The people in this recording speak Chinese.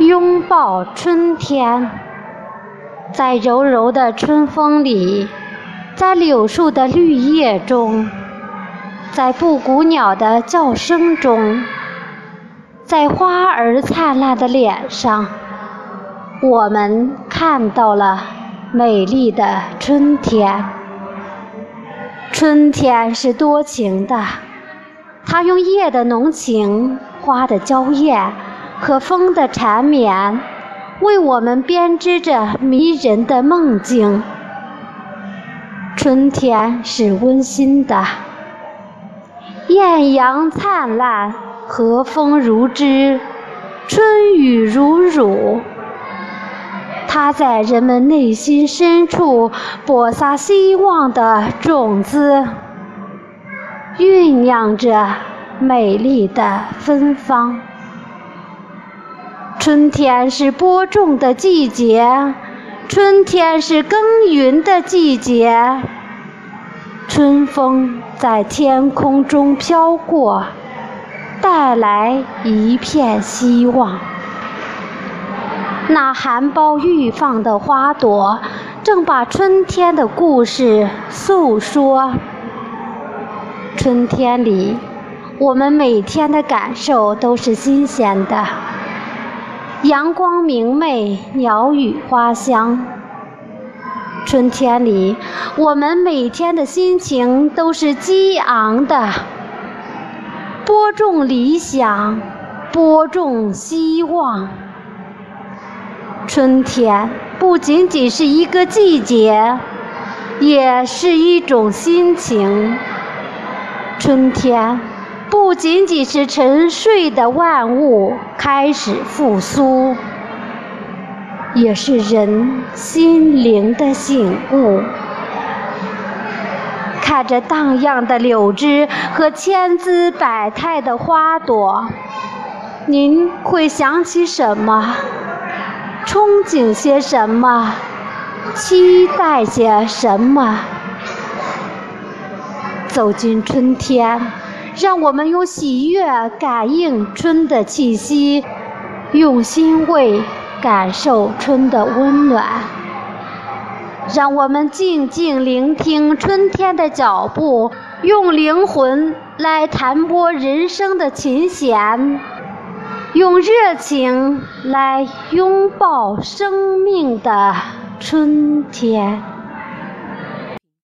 拥抱春天，在柔柔的春风里，在柳树的绿叶中，在布谷鸟的叫声中，在花儿灿烂的脸上，我们看到了美丽的春天。春天是多情的，它用叶的浓情、花的娇艳和风的缠绵，为我们编织着迷人的梦境。春天是温馨的，艳阳灿烂，和风如织，春雨如乳。它在人们内心深处播撒希望的种子，酝酿着美丽的芬芳。春天是播种的季节，春天是耕耘的季节。春风在天空中飘过，带来一片希望。那含苞欲放的花朵，正把春天的故事诉说。春天里，我们每天的感受都是新鲜的，阳光明媚，鸟语花香。春天里，我们每天的心情都是激昂的，播种理想，播种希望。春天不仅仅是一个季节，也是一种心情。春天不仅仅是沉睡的万物开始复苏，也是人心灵的醒悟。看着荡漾的柳枝和千姿百态的花朵，您会想起什么？憧憬些什么？期待些什么？走进春天，让我们用喜悦感应春的气息，用欣慰感受春的温暖。让我们静静聆听春天的脚步，用灵魂来弹拨人生的琴弦。用热情来拥抱生命的春天。